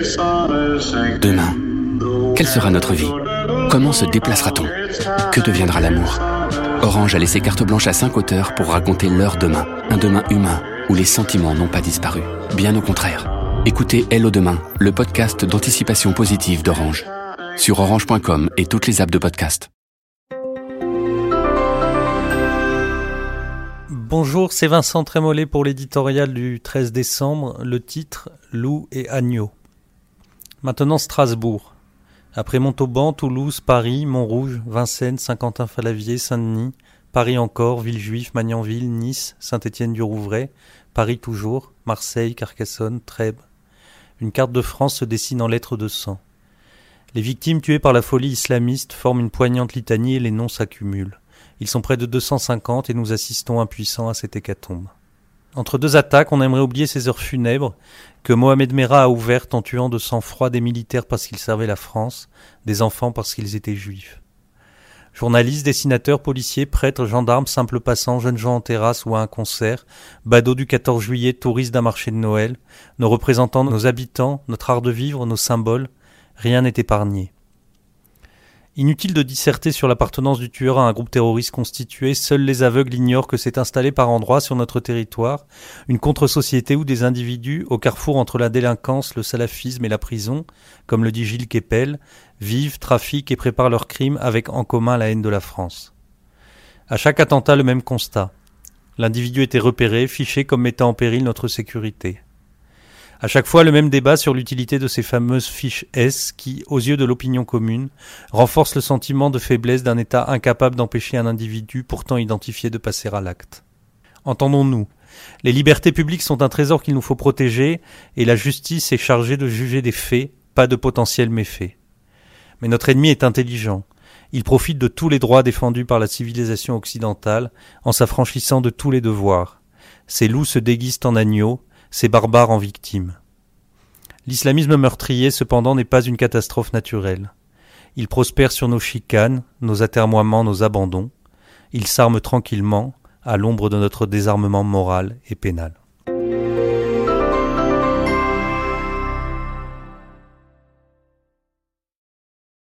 Demain, quelle sera notre vie? Comment se déplacera-t-on? Que deviendra l'amour? Orange a laissé carte blanche à cinq auteurs pour raconter leur demain, un demain humain où les sentiments n'ont pas disparu. Bien au contraire. Écoutez Hello Demain, le podcast d'anticipation positive d'Orange. Sur orange.com et toutes les apps de podcast. Bonjour, c'est Vincent Trémollet pour l'éditorial du 13 décembre. Le titre Loup et agneau. Maintenant Strasbourg. Après Montauban, Toulouse, Paris, Montrouge, Vincennes, Saint-Quentin-Falavier, Saint-Denis, Paris encore, Villejuif, Magnanville, Nice, Saint-Étienne-du-Rouvray, Paris toujours, Marseille, Carcassonne, Trèbes. Une carte de France se dessine en lettres de sang. Les victimes tuées par la folie islamiste forment une poignante litanie et les noms s'accumulent. Ils sont près de 250 et nous assistons impuissants à cette hécatombe. Entre deux attaques, on aimerait oublier ces heures funèbres que Mohamed Merah a ouvertes en tuant de sang-froid des militaires parce qu'ils servaient la France, des enfants parce qu'ils étaient juifs. Journalistes, dessinateurs, policiers, prêtres, gendarmes, simples passants, jeunes gens en terrasse ou à un concert, badauds du 14 juillet, touristes d'un marché de Noël, nos représentants, nos habitants, notre art de vivre, nos symboles, rien n'est épargné. Inutile de disserter sur l'appartenance du tueur à un groupe terroriste constitué, seuls les aveugles ignorent que s'est installé par endroits sur notre territoire une contre-société où des individus, au carrefour entre la délinquance, le salafisme et la prison, comme le dit Gilles Kepel, vivent, trafiquent et préparent leurs crimes avec en commun la haine de la France. À chaque attentat, le même constat. L'individu était repéré, fiché comme mettant en péril notre sécurité. À chaque fois, le même débat sur l'utilité de ces fameuses fiches S qui, aux yeux de l'opinion commune, renforcent le sentiment de faiblesse d'un État incapable d'empêcher un individu pourtant identifié de passer à l'acte. Entendons-nous. Les libertés publiques sont un trésor qu'il nous faut protéger et la justice est chargée de juger des faits, pas de potentiels méfaits. Mais notre ennemi est intelligent. Il profite de tous les droits défendus par la civilisation occidentale en s'affranchissant de tous les devoirs. Ces loups se déguisent en agneaux, ces barbares en victimes. L'islamisme meurtrier, cependant, n'est pas une catastrophe naturelle. Il prospère sur nos chicanes, nos atermoiements, nos abandons. Il s'arme tranquillement, à l'ombre de notre désarmement moral et pénal.